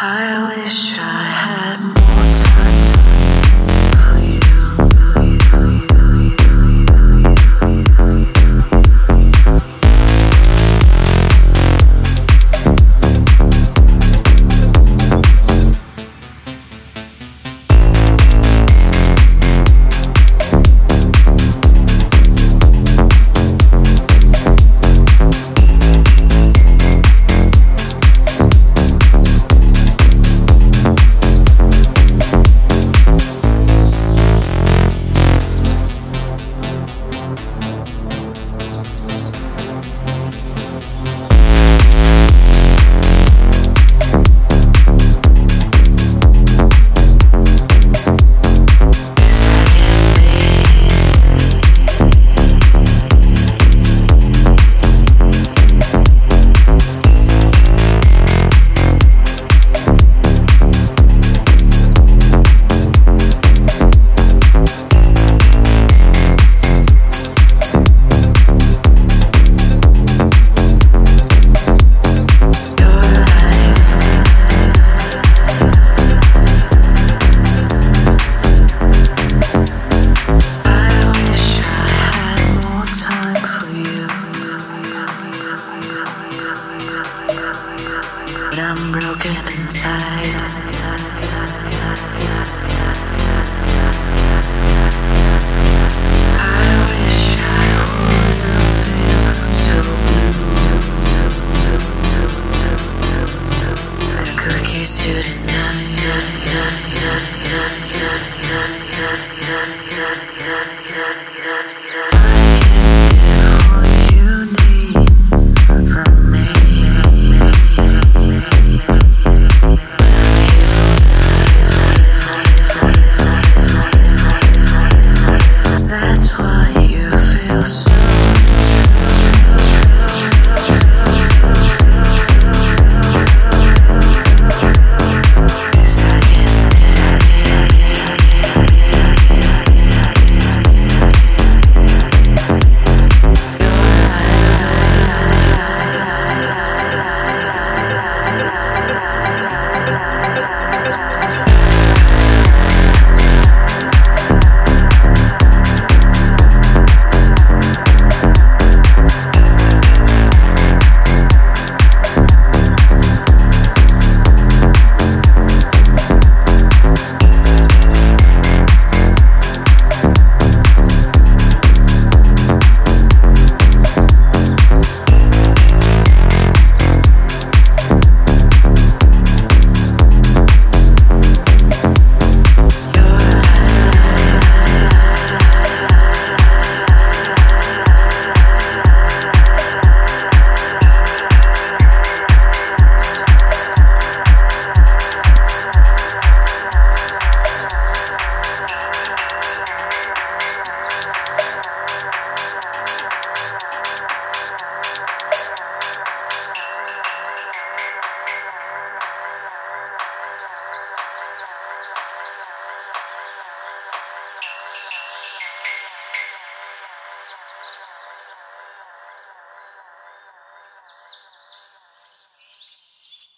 I wish blue.